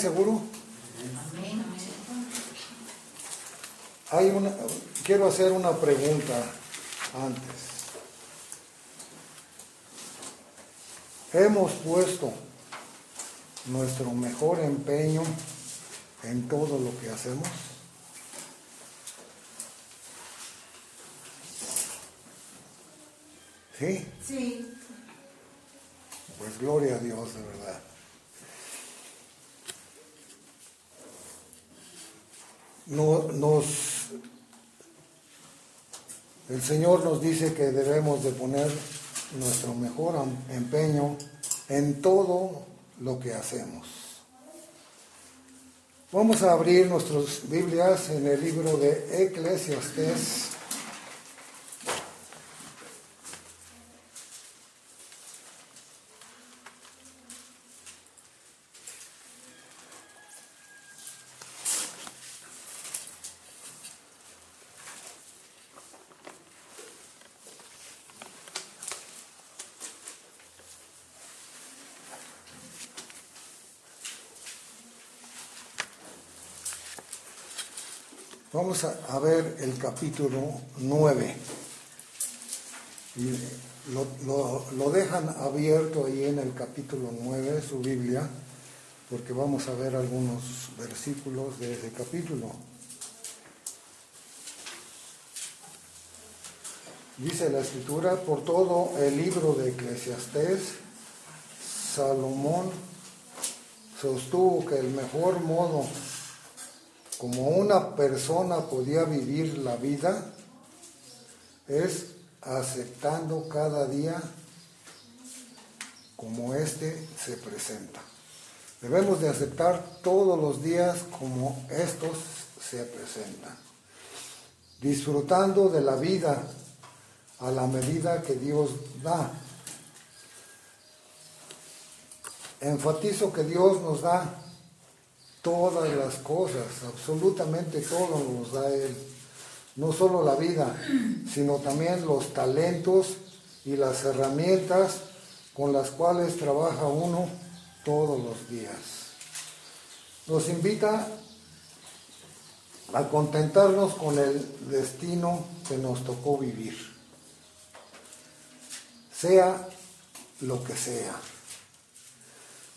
seguro? Hay una, quiero hacer una pregunta antes. Hemos puesto nuestro mejor empeño en todo lo que hacemos. ¿Sí? Sí. Pues gloria a Dios, de verdad. No, nos, el Señor nos dice que debemos de poner nuestro mejor empeño en todo lo que hacemos. Vamos a abrir nuestras Biblias en el libro de Eclesiastés. Vamos a, ver el capítulo 9. Y lo, lo- lo dejan abierto ahí en el capítulo 9, su Biblia, porque vamos a ver algunos versículos de ese capítulo. Dice la escritura, por todo el libro de Eclesiastés, Salomón sostuvo que el mejor modo como una persona podía vivir la vida es aceptando cada día como éste se presenta. Debemos de aceptar todos los días como estos se presentan, disfrutando de la vida a la medida que Dios da. Enfatizo que Dios nos da todas las cosas, absolutamente todo nos da Él. No solo la vida, sino también los talentos y las herramientas con las cuales trabaja uno todos los días. Nos invita a contentarnos con el destino que nos tocó vivir, sea lo que sea.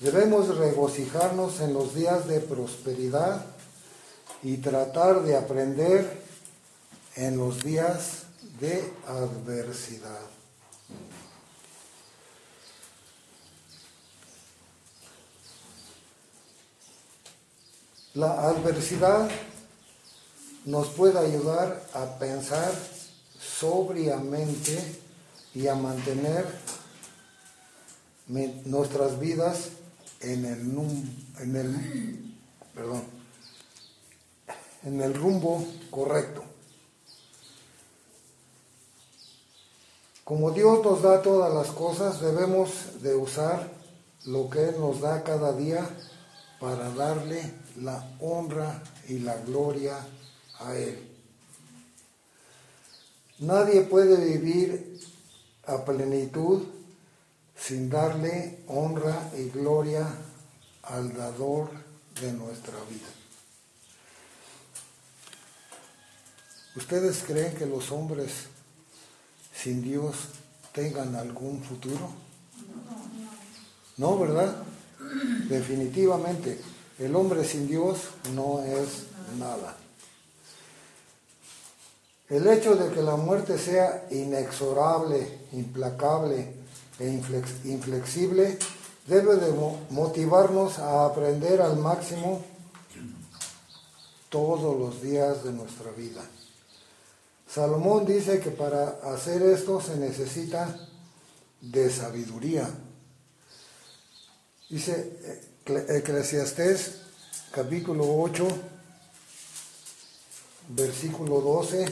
Debemos regocijarnos en los días de prosperidad y tratar de aprender en los días de adversidad. La adversidad nos puede ayudar a pensar sobriamente y a mantener nuestras vidas en el, num- en el, perdón, en el rumbo correcto. Como Dios nos da todas las cosas, debemos de usar lo que Él nos da cada día para darle la honra y la gloria a Él. Nadie puede vivir a plenitud sin darle honra y gloria al dador de nuestra vida. ¿Ustedes creen que los hombres sin Dios tengan algún futuro? No, ¿verdad? Definitivamente, el hombre sin Dios no es nada. El hecho de que la muerte sea inexorable, implacable e inflexible debe de motivarnos a aprender al máximo todos los días de nuestra vida. Salomón dice que para hacer esto se necesita de sabiduría. Dice Eclesiastés capítulo 8, versículo 12,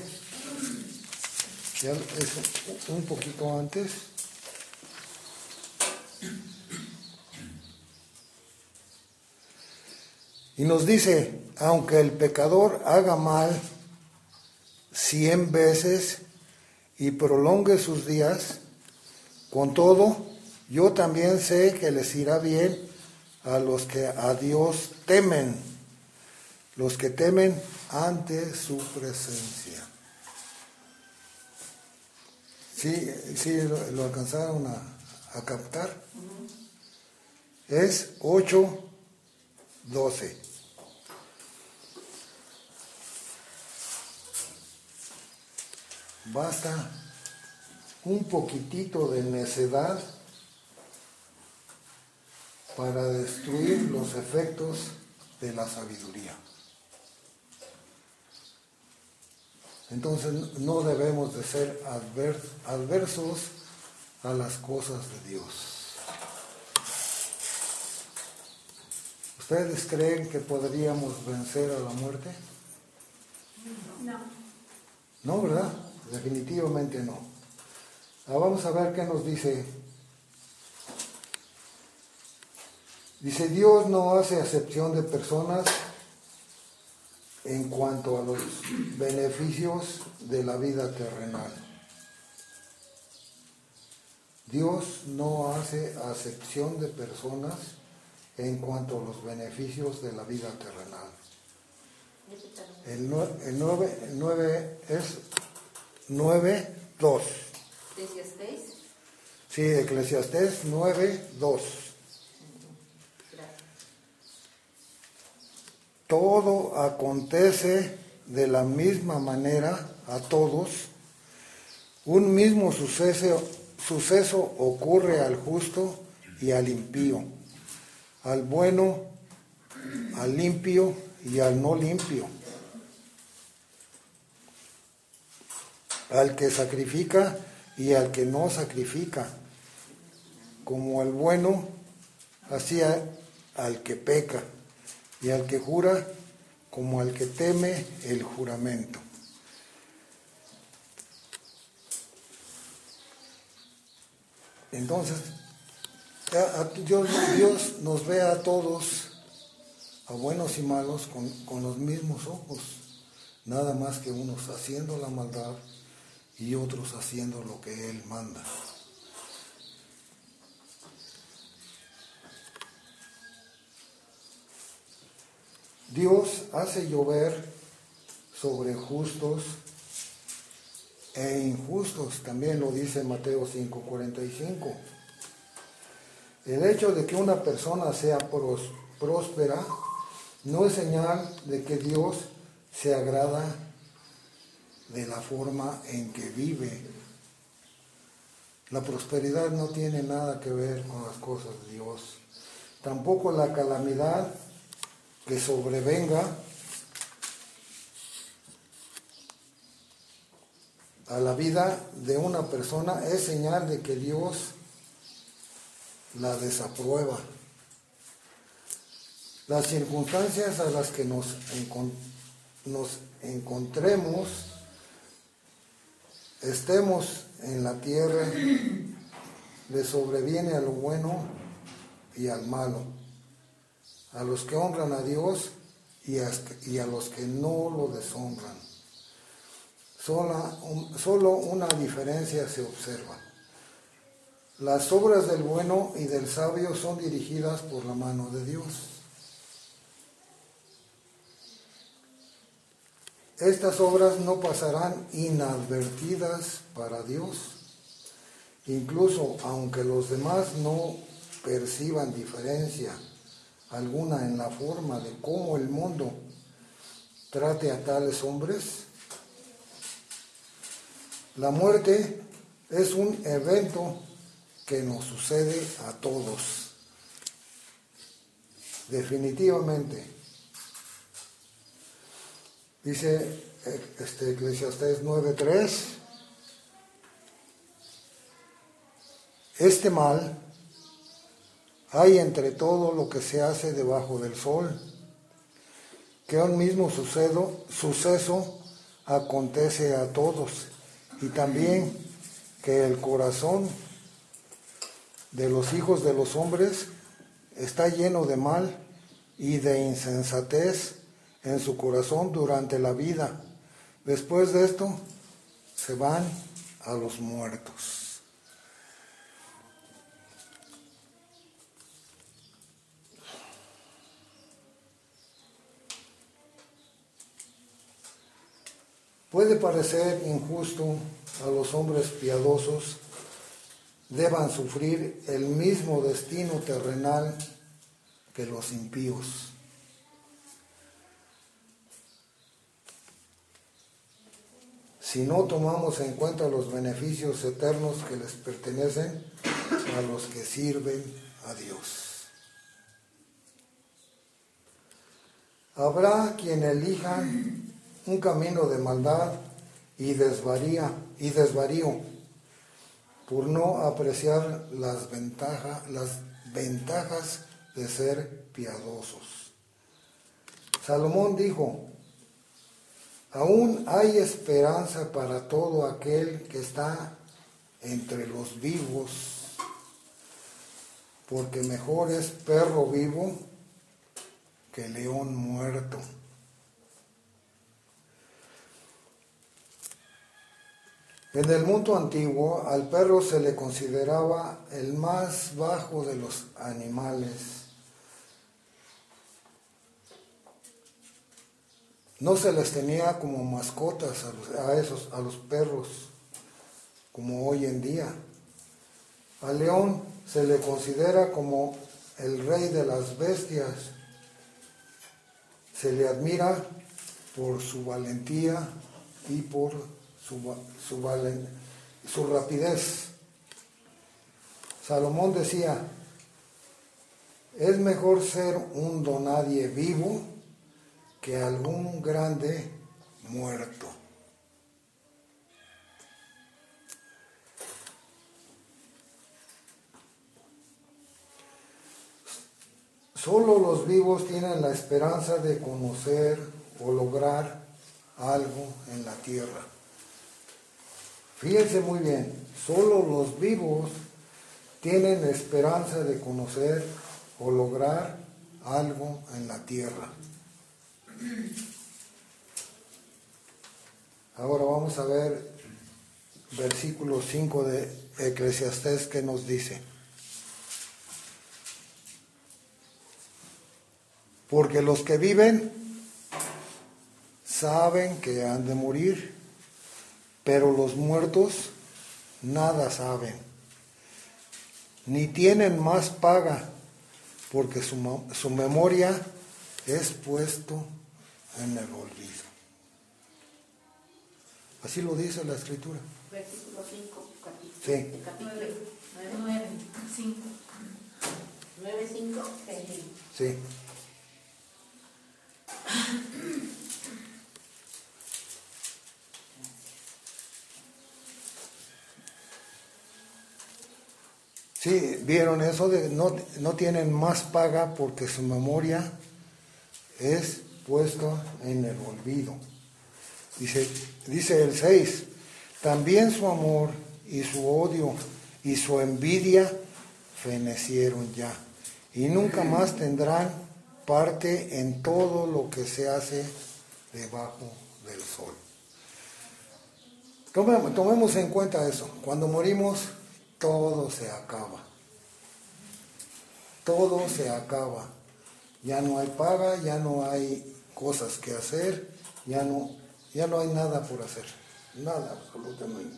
ya es un poquito antes. Y nos dice, aunque el pecador haga mal cien veces y prolongue sus días, con todo, yo también sé que les irá bien a los que a Dios temen, los que temen ante su presencia. Sí, sí, lo, alcanzaron a, a captar. Es 8, 12. Basta un poquitito de necedad para destruir los efectos de la sabiduría. Entonces no debemos de ser adversos a las cosas de Dios. ¿Ustedes creen que podríamos vencer a la muerte? No. No, ¿verdad? Definitivamente no. Ahora vamos a ver qué nos dice. Dice, Dios no hace acepción de personas en cuanto a los beneficios de la vida terrenal. Dios no hace acepción de personas en cuanto a los beneficios de la vida terrenal. El 9, es 9, 2. ¿Eclesiastés? Sí, Eclesiastés 9, 2. Todo acontece de la misma manera a todos. Un mismo suceso, suceso ocurre al justo y al impío, al bueno, al limpio y al no limpio al que sacrifica y al que no sacrifica, como al bueno, así al que peca, y al que jura, como al que teme el juramento. Entonces, Dios, Dios, nos ve a todos, a buenos y malos, con, con los mismos ojos, nada más que unos haciendo la maldad y otros haciendo lo que Él manda. Dios hace llover sobre justos e injustos, también lo dice Mateo 5:45. El hecho de que una persona sea próspera no es señal de que Dios se agrada de la forma en que vive. La prosperidad no tiene nada que ver con las cosas de Dios. Tampoco la calamidad que sobrevenga a la vida de una persona es señal de que Dios la desaprueba. Las circunstancias a las que nos, nos encontremos estemos en la tierra, le sobreviene a lo bueno y al malo, a los que honran a Dios y a, los que no lo deshonran. solo una diferencia se observa. Las obras del bueno y del sabio son dirigidas por la mano de Dios. Estas obras no pasarán inadvertidas para Dios. Incluso aunque los demás no perciban diferencia alguna en la forma de cómo el mundo trate a tales hombres, La muerte es un evento que nos sucede a todos. Definitivamente. Dice este, Eclesiastés 9.3, este mal hay entre todo lo que se hace debajo del sol, que un mismo suceso acontece a todos, y también que el corazón de los hijos de los hombres está lleno de mal y de insensatez en su corazón durante la vida. Después de esto, se van a los muertos. Puede parecer injusto a los hombres piadosos deban sufrir el mismo destino terrenal que los impíos. Si no tomamos en cuenta los beneficios eternos que les pertenecen a los que sirven a Dios. Habrá quien elija un camino de maldad y desvaría y desvarío por no apreciar las, las ventajas de ser piadosos. Salomón dijo, aún hay esperanza para todo aquel que está entre los vivos, porque mejor es perro vivo que león muerto. En el mundo antiguo al perro se le consideraba el más bajo de los animales. No se les tenía como mascotas a, esos, a los perros, como hoy en día. Al león se le considera como el rey de las bestias. Se le admira por su valentía y por su, su rapidez. Salomón decía, es mejor ser un donadie vivo que algún grande muerto. Solo los vivos tienen la esperanza de conocer o lograr algo en la tierra. Fíjense muy bien, solo los vivos tienen esperanza de conocer o lograr algo en la tierra. Ahora vamos a ver versículo 5 de Eclesiastés que nos dice. Porque los que viven saben que han de morir pero los muertos nada saben, ni tienen más paga, porque su, su memoria es puesto en el olvido. Así lo dice la escritura. Versículo 5, capítulo. Sí. Capítulo 9, 5. 9, 5. Sí. Sí, vieron eso de no, no tienen más paga porque su memoria es puesto en el olvido. Dice, dice el 6, también su amor y su odio y su envidia fenecieron ya y nunca más tendrán parte en todo lo que se hace debajo del sol. tomemos en cuenta eso. Cuando morimos, todo se acaba. Todo se acaba. Ya no hay paga, ya no hay cosas que hacer, ya no, ya no hay nada por hacer. Nada, absolutamente.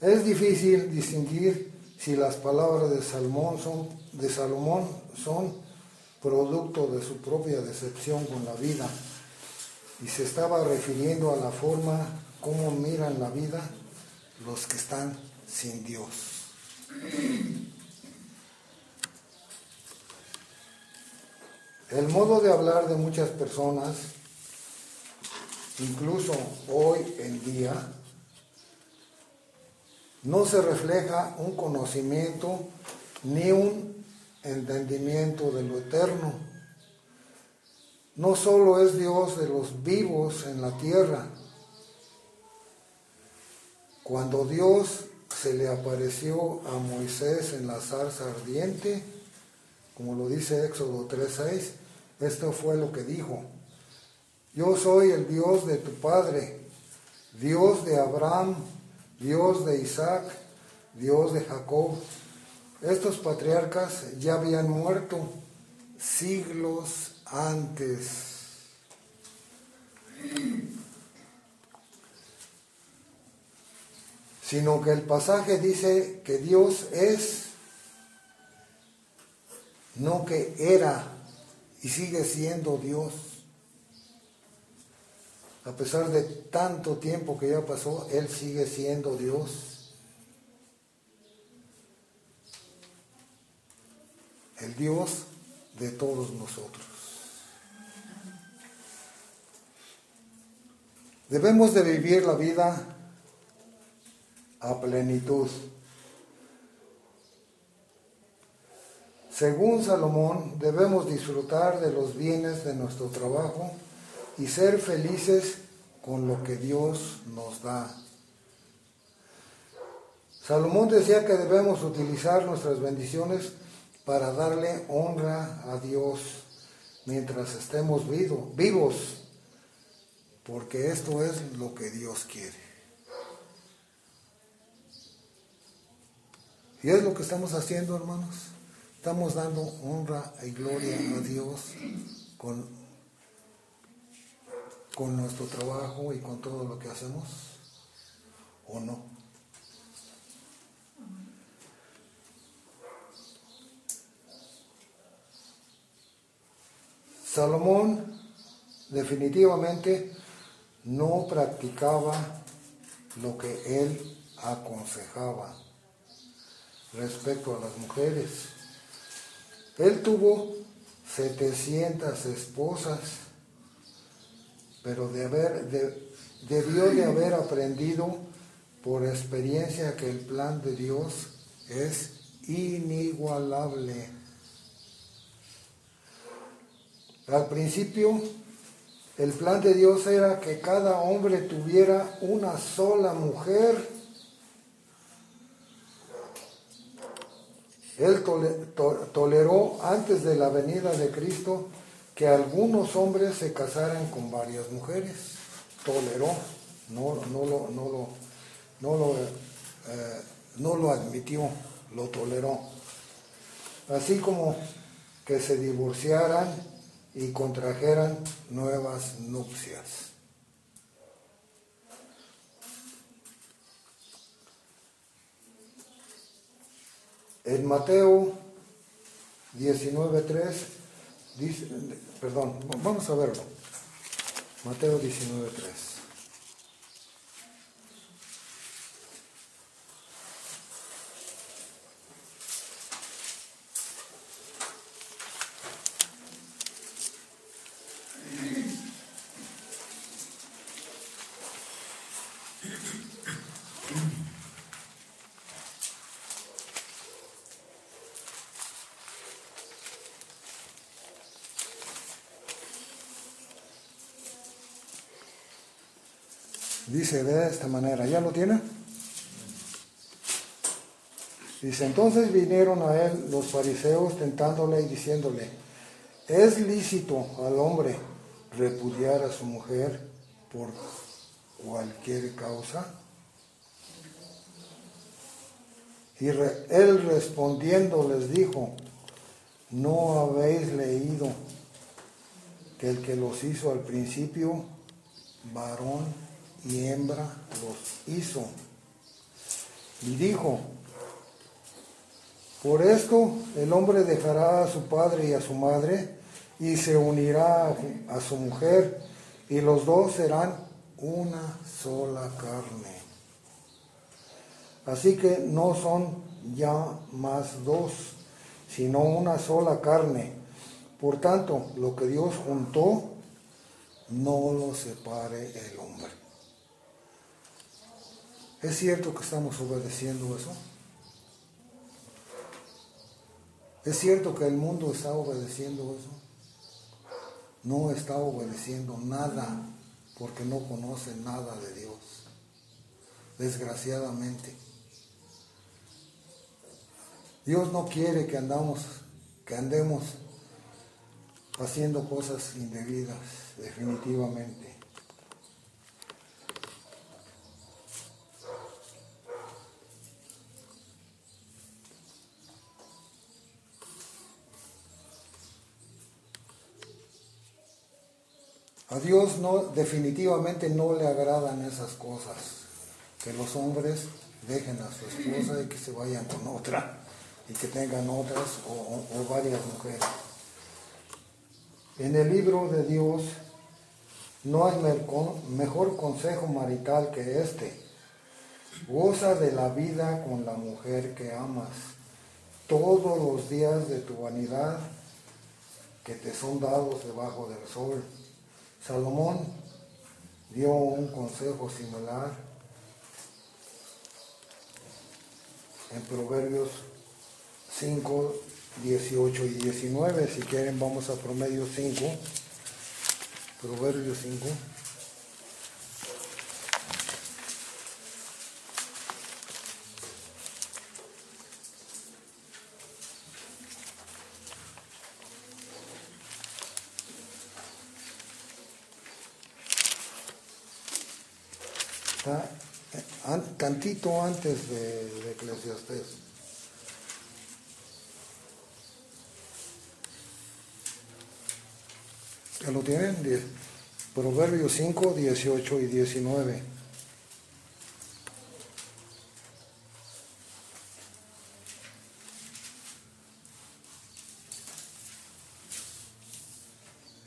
Es difícil distinguir si las palabras de Salomón son, de Salomón son producto de su propia decepción con la vida y se estaba refiriendo a la forma cómo miran la vida los que están sin Dios. El modo de hablar de muchas personas, incluso hoy en día, no se refleja un conocimiento ni un entendimiento de lo eterno. No solo es Dios de los vivos en la tierra. Cuando Dios se le apareció a Moisés en la zarza ardiente, como lo dice Éxodo 3:6, esto fue lo que dijo. Yo soy el Dios de tu Padre, Dios de Abraham, Dios de Isaac, Dios de Jacob. Estos patriarcas ya habían muerto siglos antes. Sino que el pasaje dice que Dios es, no que era y sigue siendo Dios. A pesar de tanto tiempo que ya pasó, Él sigue siendo Dios. El Dios de todos nosotros. Debemos de vivir la vida a plenitud. Según Salomón, debemos disfrutar de los bienes de nuestro trabajo y ser felices con lo que Dios nos da. Salomón decía que debemos utilizar nuestras bendiciones para darle honra a Dios mientras estemos vivos, porque esto es lo que Dios quiere. Y es lo que estamos haciendo, hermanos. Estamos dando honra y gloria a Dios con, con nuestro trabajo y con todo lo que hacemos, ¿o no? Salomón definitivamente no practicaba lo que él aconsejaba respecto a las mujeres. Él tuvo 700 esposas, pero debió de haber aprendido por experiencia que el plan de Dios es inigualable. Al principio, el plan de Dios era que cada hombre tuviera una sola mujer. Él toleró antes de la venida de Cristo que algunos hombres se casaran con varias mujeres. Toleró, no, no lo, no lo, no lo, eh, no lo admitió, lo toleró. Así como que se divorciaran y contrajeran nuevas nupcias. En Mateo 19.3 dice, perdón, vamos a verlo. Mateo 19.3. Dice de esta manera, ¿ya lo tiene? Dice, entonces vinieron a él los fariseos tentándole y diciéndole, ¿es lícito al hombre repudiar a su mujer por cualquier causa? Y él respondiendo les dijo, ¿no habéis leído que el que los hizo al principio, varón y hembra los hizo. Y dijo, por esto el hombre dejará a su padre y a su madre y se unirá a su mujer y los dos serán una sola carne. Así que no son ya más dos, sino una sola carne. Por tanto, lo que Dios juntó, no lo separe el hombre. ¿Es cierto que estamos obedeciendo eso? ¿Es cierto que el mundo está obedeciendo eso? No está obedeciendo nada porque no conoce nada de Dios. Desgraciadamente. Dios no quiere que andamos, que andemos haciendo cosas indebidas, definitivamente. A Dios no, definitivamente no le agradan esas cosas, que los hombres dejen a su esposa y que se vayan con otra y que tengan otras o, o varias mujeres. En el libro de Dios no hay mejor consejo marital que este. Goza de la vida con la mujer que amas todos los días de tu vanidad que te son dados debajo del sol Salomón dio un consejo similar en Proverbios 5, 18 y 19. Si quieren, vamos a Promedio 5. Proverbios 5. Tantito antes de, de Eclesiastés. ¿Ya lo tienen? Proverbios 5, 18 y 19.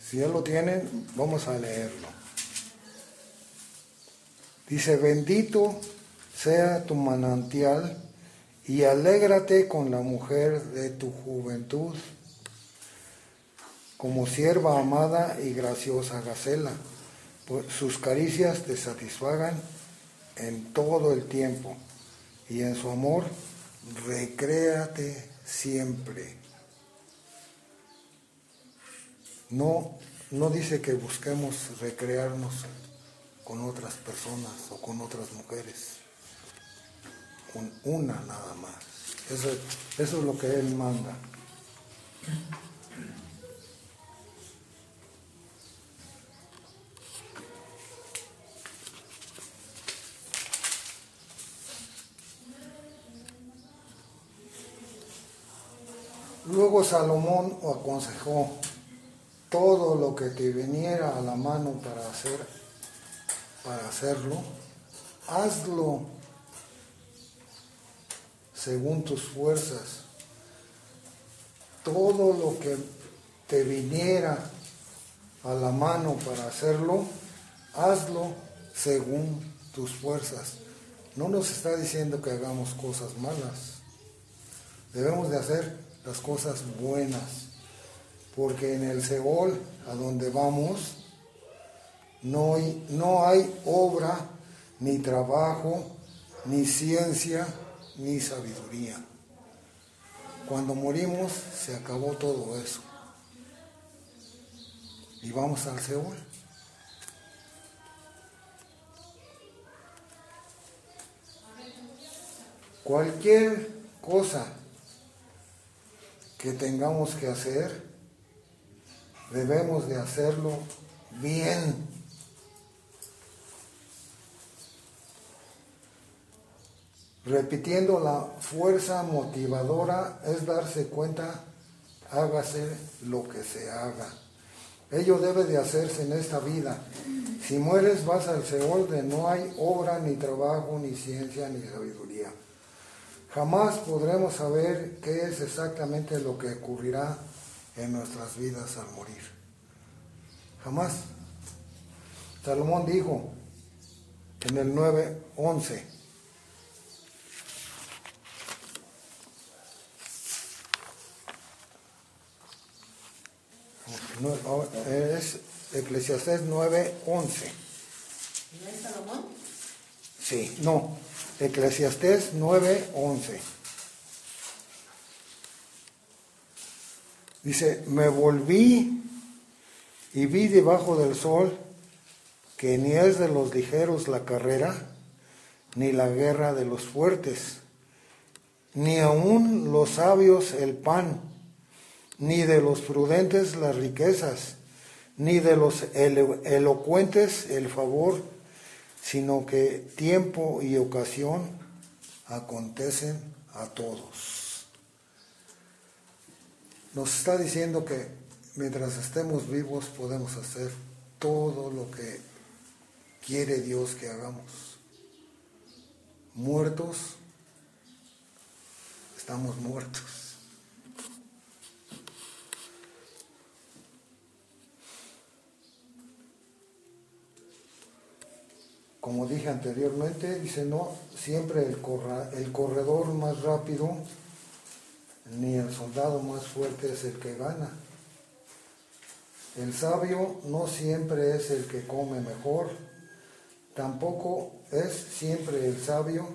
Si ya lo tienen, vamos a leerlo. Dice, bendito sea tu manantial y alégrate con la mujer de tu juventud, como sierva amada y graciosa gacela, pues sus caricias te satisfagan en todo el tiempo y en su amor recréate siempre. No, no dice que busquemos recrearnos con otras personas o con otras mujeres con una nada más. Eso, es lo que Él manda. Luego Salomón aconsejó todo lo que te viniera a la mano para hacer, para hacerlo, hazlo según tus fuerzas. Todo lo que te viniera a la mano para hacerlo, hazlo según tus fuerzas. No nos está diciendo que hagamos cosas malas. Debemos de hacer las cosas buenas. Porque en el Seol, a donde vamos, no hay, no hay obra, ni trabajo, ni ciencia, ni sabiduría. Cuando morimos se acabó todo eso. Y vamos al Seúl. Cualquier cosa que tengamos que hacer, debemos de hacerlo bien Repitiendo la fuerza motivadora es darse cuenta, hágase lo que se haga. Ello debe de hacerse en esta vida. Si mueres vas al Seol de no hay obra, ni trabajo, ni ciencia, ni sabiduría. Jamás podremos saber qué es exactamente lo que ocurrirá en nuestras vidas al morir. Jamás. Salomón dijo, en el 9.11. No, oh, Es Eclesiastés 9.11. ¿No es Salomón? Sí, no. Eclesiastés 9:11. Dice, me volví y vi debajo del sol que ni es de los ligeros la carrera, ni la guerra de los fuertes, ni aun los sabios el pan, ni de los prudentes las riquezas, ni de los elo- elocuentes el favor, sino que tiempo y ocasión acontecen a todos. Nos está diciendo que mientras estemos vivos podemos hacer todo lo que quiere Dios que hagamos. Muertos, estamos muertos. Como dije anteriormente, dice no siempre el, corra- el corredor más rápido ni el soldado más fuerte es el que gana. El sabio no siempre es el que come mejor, tampoco es siempre el sabio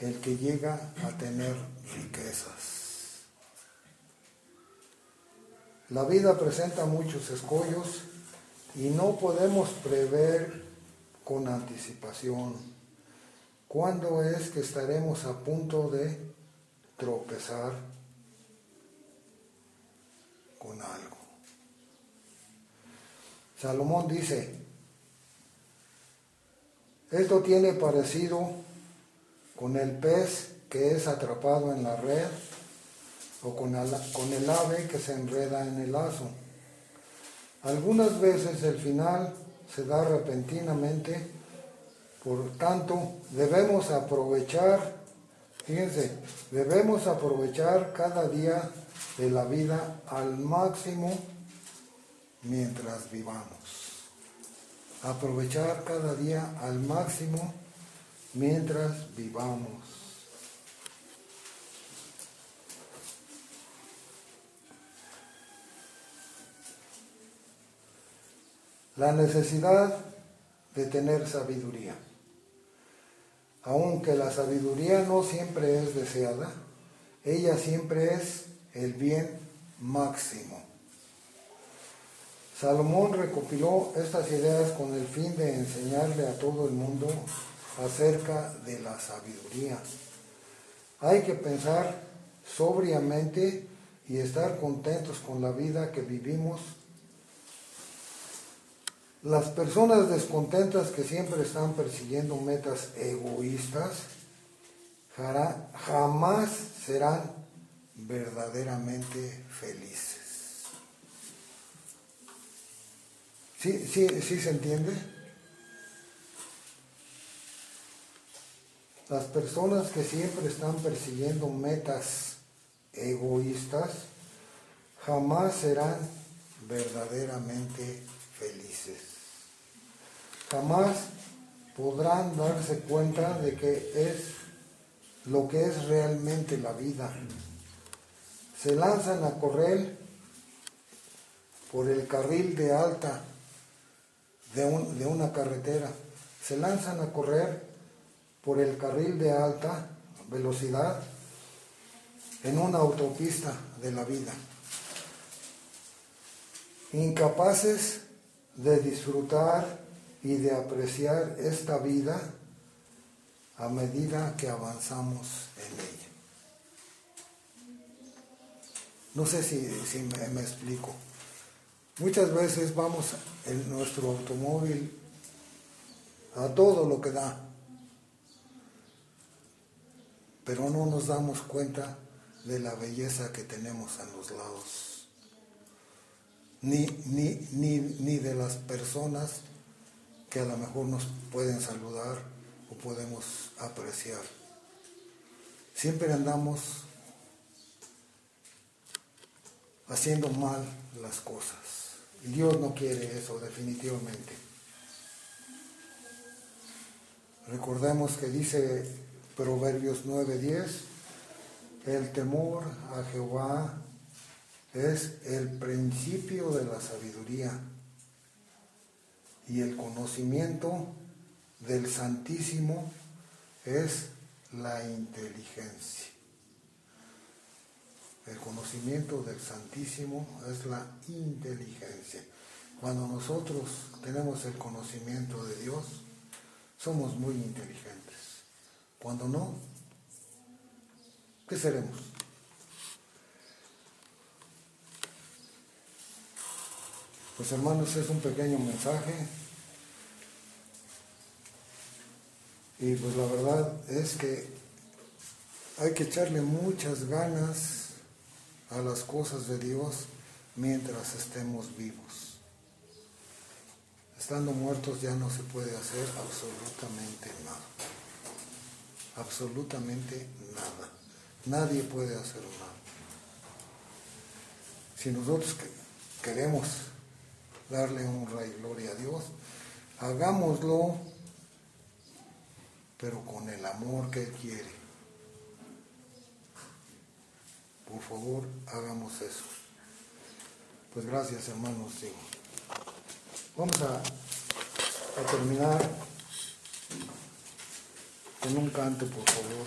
el que llega a tener riquezas. La vida presenta muchos escollos y no podemos prever con anticipación cuándo es que estaremos a punto de tropezar con algo. Salomón dice, esto tiene parecido con el pez que es atrapado en la red o con el, ave que se enreda en el lazo. Algunas veces el final se da repentinamente, por tanto debemos aprovechar, fíjense, debemos aprovechar cada día de la vida al máximo mientras vivamos. Aprovechar cada día al máximo mientras vivamos. La necesidad de tener sabiduría. Aunque la sabiduría no siempre es deseada, ella siempre es el bien máximo. Salomón recopiló estas ideas con el fin de enseñarle a todo el mundo acerca de la sabiduría. Hay que pensar sobriamente y estar contentos con la vida que vivimos. Las personas descontentas que siempre están persiguiendo metas egoístas jamás serán verdaderamente felices. ¿Sí, sí, sí se entiende? Las personas que siempre están persiguiendo metas egoístas jamás serán verdaderamente felices. Jamás podrán darse cuenta de que es lo que es realmente la vida. Se lanzan a correr por el carril de alta de, un- de una carretera. Se lanzan a correr por el carril de alta velocidad en una autopista de la vida. Incapaces de disfrutar y de apreciar esta vida a medida que avanzamos en ella. No sé si, si me, explico. Muchas veces vamos en nuestro automóvil a todo lo que da, pero no nos damos cuenta de la belleza que tenemos a los lados, ni, ni, ni, ni de las personas que a lo mejor nos pueden saludar o podemos apreciar. Siempre andamos haciendo mal las cosas. Dios no quiere eso definitivamente. Recordemos que dice Proverbios 9:10, el temor a Jehová es el principio de la sabiduría y el conocimiento del Santísimo es la inteligencia. El conocimiento del Santísimo es la inteligencia. Cuando nosotros tenemos el conocimiento de Dios, somos muy inteligentes. Cuando no, ¿qué seremos? Pues hermanos, es un pequeño mensaje. Y pues la verdad es que hay que echarle muchas ganas a las cosas de Dios mientras estemos vivos. Estando muertos ya no se puede hacer absolutamente nada. Absolutamente nada. Nadie puede hacer nada. Si nosotros queremos darle honra y gloria a Dios, hagámoslo, pero con el amor que Él quiere. Por favor, hagamos eso. Pues gracias, hermanos. Vamos a, terminar con un canto, por favor.